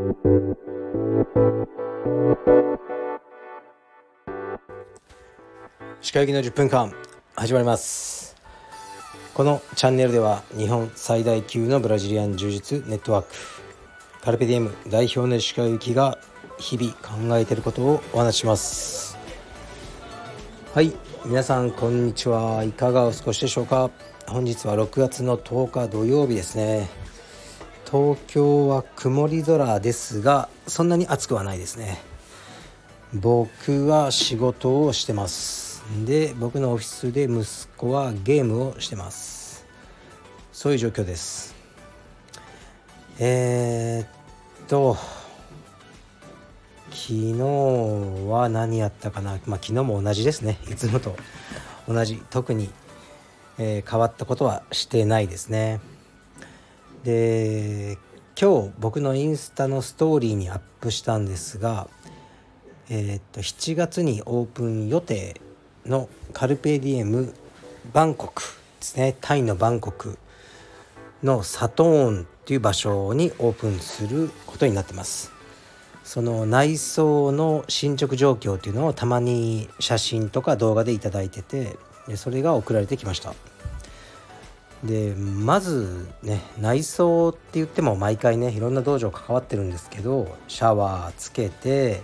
歯科行きの10分間始まります。このチャンネルでは日本最大級のブラジリアン柔術ネットワーク。カルペディエム代表の石川由紀が日々考えていることをお話しします。はい。皆さんこんにちは。いかがお過ごしでしょうか？本日は6月の10日土曜日ですね。東京は曇り空ですがそんなに暑くはないですね。僕は仕事をしてます。で僕のオフィスで息子はゲームをしてます。そういう状況です。えー、っと昨日は何やったかな？まあ昨日も同じですね。いつもと同じ。特に、えー、変わったことはしてないですね。で今日僕のインスタのストーリーにアップしたんですがえー、っと7月にオープン予定のカルペディエムバンコクですね。タイのバンコクのサトーンっていう場所にオープンすることになってます。その内装の進捗状況っていうのをたまに写真とか動画で頂いててそれが送られてきました。でまずね内装って言っても毎回ねいろんな道場関わってるんですけどシャワーつけて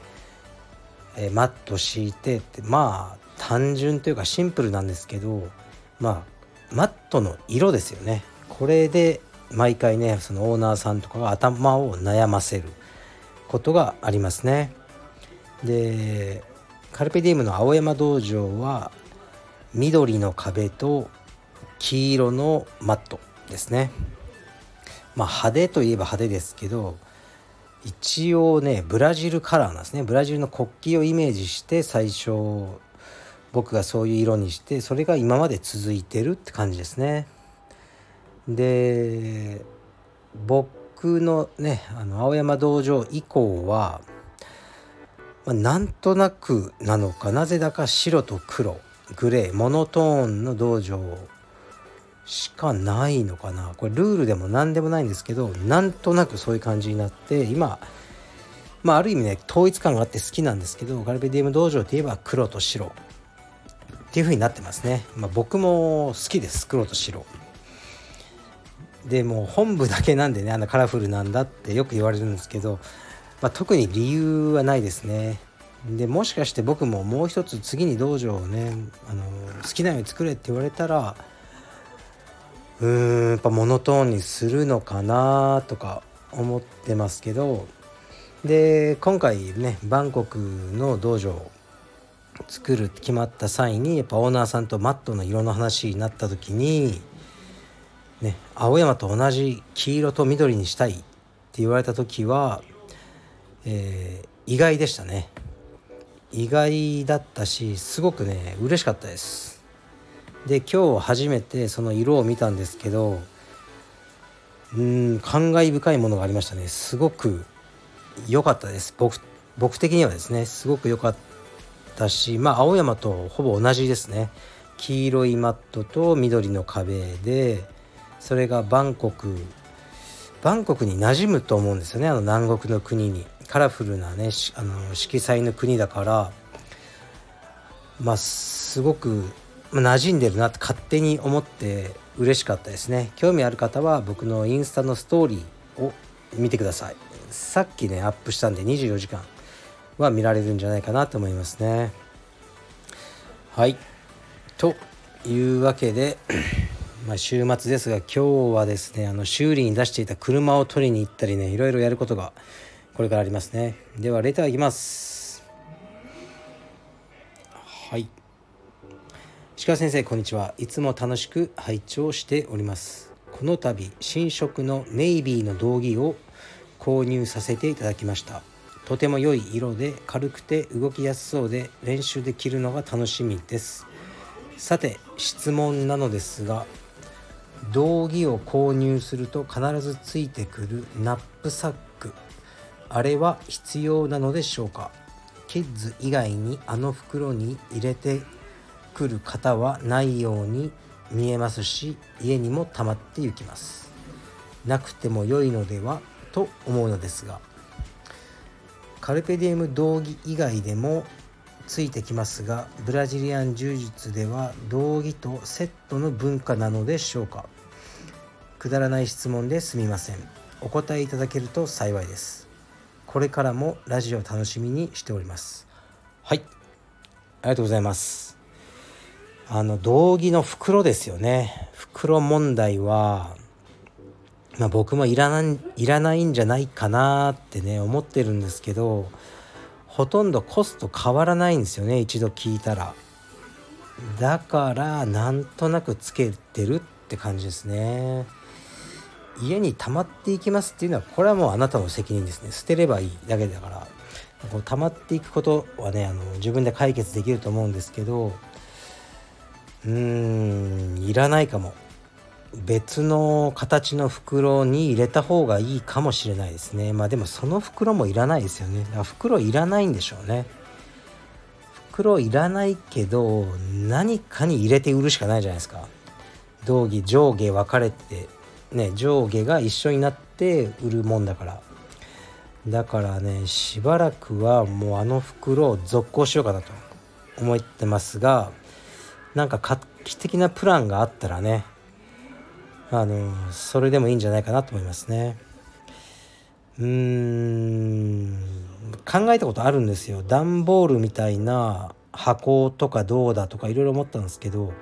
えマット敷いてってまあ単純というかシンプルなんですけどまあマットの色ですよね。これで毎回ねそのオーナーさんとかが頭を悩ませることがありますね。でカルペディウムの青山道場は緑の壁と黄色のマットですね。まあ派手といえば派手ですけど一応ねブラジルカラーなんですね。ブラジルの国旗をイメージして最初僕がそういう色にしてそれが今まで続いてるって感じですね。で僕のねあの青山道場以降は、まあ、なんとなくなのかなぜだか白と黒グレーモノトーンの道場しかないのかな。これルールでも何でもないんですけどなんとなくそういう感じになって今まあある意味ね統一感があって好きなんですけどガルベディウム道場といえば黒と白。っていう風になってますね、まあ、僕も好きです黒と白。でも本部だけなんでねあのカラフルなんだってよく言われるんですけど、まあ、特に理由はないですね。でもしかして僕ももう一つ次に道場をねあの好きなように作れって言われたらうーんやっぱモノトーンにするのかなとか思ってますけどで今回ねバンコクの道場を作るって決まった際にやっぱオーナーさんとマットの色の話になった時にね青山と同じ黄色と緑にしたいって言われた時は、えー、意外でしたね。意外だったしすごくね嬉しかったです。で今日初めてその色を見たんですけどうん感慨深いものがありましたね。すごく良かったです。僕僕的にはですねすごく良かったしまあ青山とほぼ同じですね。黄色いマットと緑の壁でそれがバンコクバンコクに馴染むと思うんですよね。あの南国の国に。カラフルなねあの色彩の国だからまあすごく馴染んでるなって勝手に思って嬉しかったですね。興味ある方は僕のインスタのストーリーを見てください。さっきねアップしたんで24時間は見られるんじゃないかなと思いますね。はい。というわけでま週末ですが今日はですねあの修理に出していた車を取りに行ったりねいろいろやることがこれからありますね。ではレターいきます。はい。鹿先生こんにちは。いつも楽しく拝聴しております。この度新色のネイビーの道着を購入させていただきました。とても良い色で軽くて動きやすそうで練習できるのが楽しみです。さて質問なのですが道着を購入すると必ずついてくるナップサックあれは必要なのでしょうか？キッズ以外にあの袋に入れて来る方はないように見えますし家にも溜まってゆきます。なくても良いのではと思うのですがカルペディエム道着以外でもついてきますがブラジリアン柔術では道着とセットの文化なのでしょうか。くだらない質問ですみません。お答えいただけると幸いです。これからもラジオ楽しみにしております。はい。ありがとうございます。あの道着の袋ですよね。袋問題はまあ、僕もいらないいらないんじゃないかなってね思ってるんですけどほとんどコスト変わらないんですよね一度聞いたら。だからなんとなくつけてるって感じですね。家に溜まっていきますっていうのはこれはもうあなたの責任ですね。捨てればいいだけだから。こう溜まっていくことはねあの自分で解決できると思うんですけどうーんいらないかも。別の形の袋に入れた方がいいかもしれないですね。まあでもその袋もいらないですよね。だから袋いらないんでしょうね。袋いらないけど何かに入れて売るしかないじゃないですか。道着上下分かれて。ね上下が一緒になって売るもんだから。だからねしばらくはもうあの袋を続行しようかなと思ってますがなんか画期的なプランがあったらねあのそれでもいいんじゃないかなと思いますね。うーん考えたことあるんですよ。段ボールみたいな箱とかどうだとかいろいろ思ったんですけど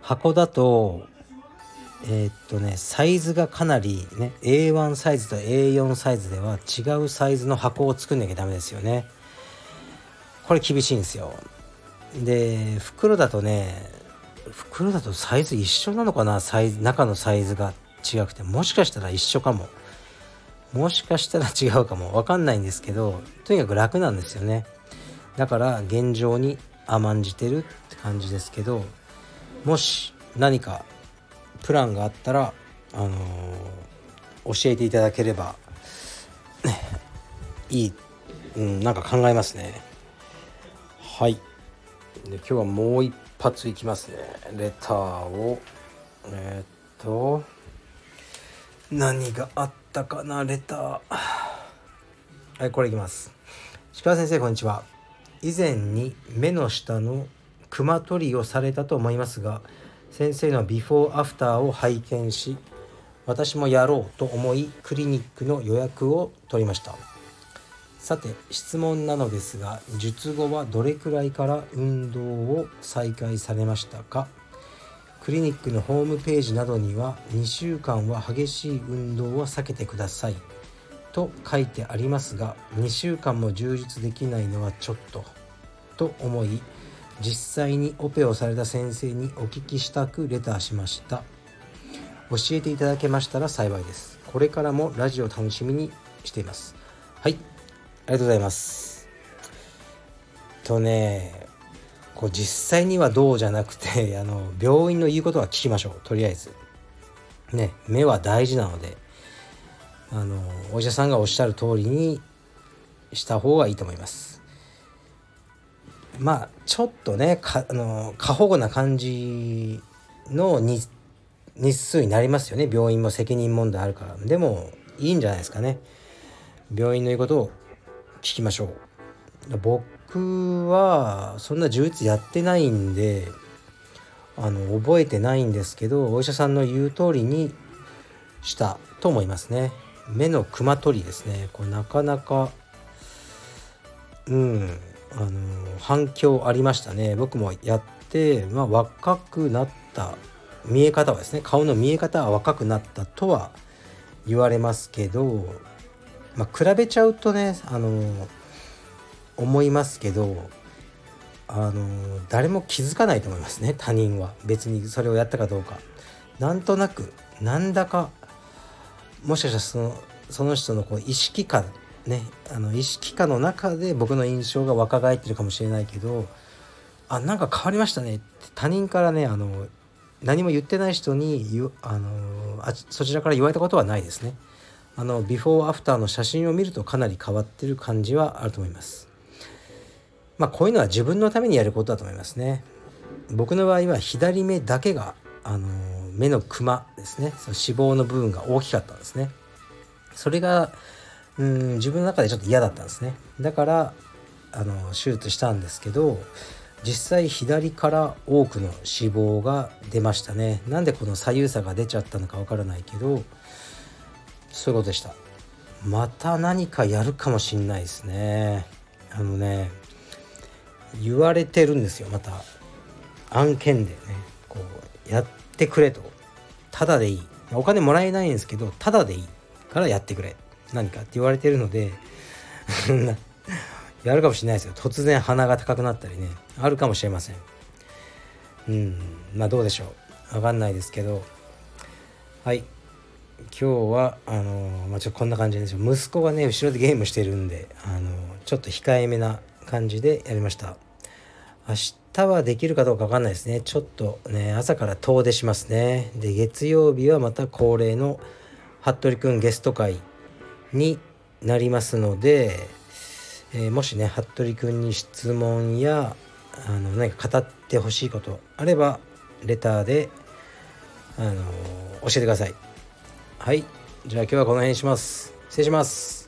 箱だとえー、っとねサイズがかなりね A1 サイズと A4 サイズでは違うサイズの箱を作んなきゃダメですよね。これ厳しいんですよ。で袋だとね袋だとサイズ一緒なのかな？サイズ中のサイズが違くてもしかしたら一緒かも。もしかしたら違うかも。分かんないんですけどとにかく楽なんですよね。だから現状に甘んじてるって感じですけどもし何かプランがあったらあのー、教えていただければいい、うん、なんか考えますね。はい。で今日はもう一発いきますね。レターを。えー、っと。何があったかなレター。はいこれいきます。鹿先生こんにちは。以前に目の下のクマ取りをされたと思いますが先生のビフォーアフターを拝見し私もやろうと思いクリニックの予約を取りました。さて質問なのですが術後はどれくらいから運動を再開されましたか？クリニックのホームページなどには2週間は激しい運動を避けてください。と書いてありますが2週間も充実できないのはちょっと。と思い実際にオペをされた先生にお聞きしたくレターしました。教えていただけましたら幸いです。これからもラジオ楽しみにしています。はい。ありがとうございます。とねこう実際にはどうじゃなくて あの病院の言うことは聞きましょうとりあえず。ね目は大事なのであのお医者さんがおっしゃる通りにした方がいいと思います。まあちょっとねかあの過保護な感じの日日数になりますよね病院も責任問題あるからでもいいんじゃないですかね病院の言うことを聞きましょう。僕はそんな充実やってないんであの覚えてないんですけどお医者さんの言う通りにしたと思いますね。目のクマ取りですね。これなかなかうんあの反響ありましたね。僕もやってまあ若くなった見え方はですね顔の見え方は若くなったとは言われますけどまあ、比べちゃうとねあの思いますけどあの誰も気づかないと思いますね他人は別にそれをやったかどうかなんとなくなんだかもしかしたらそのその人のこう意識下ねあの意識下の中で僕の印象が若返ってるかもしれないけどあなんか変わりましたねって他人からねあの何も言ってない人にあのあそちらから言われたことはないですね。あのビフォーアフターの写真を見るとかなり変わってる感じはあると思います。まあこういうのは自分のためにやることだと思いますね。僕の場合は左目だけがあの目のクマですねその脂肪の部分が大きかったんですね。それがうん自分の中でちょっと嫌だったんですねだからあの手術したんですけど実際左から多くの脂肪が出ましたねなんでこの左右差が出ちゃったのかわからないけどそういうことでした。また何かやるかもしんないですね。あのね言われてるんですよ。また案件でね。こうやってくれと。ただでいい。お金もらえないんですけどただでいい。からやってくれ。何かって言われてるので やるかもしれないですよ。突然鼻が高くなったりね。あるかもしれません。うん。まあどうでしょう。わかんないですけど。はい。今日はあのまあ、ちょっとこんな感じですよ息子がね後ろでゲームしてるんであのちょっと控えめな感じでやりました。明日はできるかどうかわかんないですね。ちょっとね朝から遠出しますね。で月曜日はまた恒例の服部くんゲスト会になりますので、えー、もしね服部くんに質問やあの何か語ってほしいことあればレターであの教えてください。はい。じゃあ今日はこの辺にします。失礼します。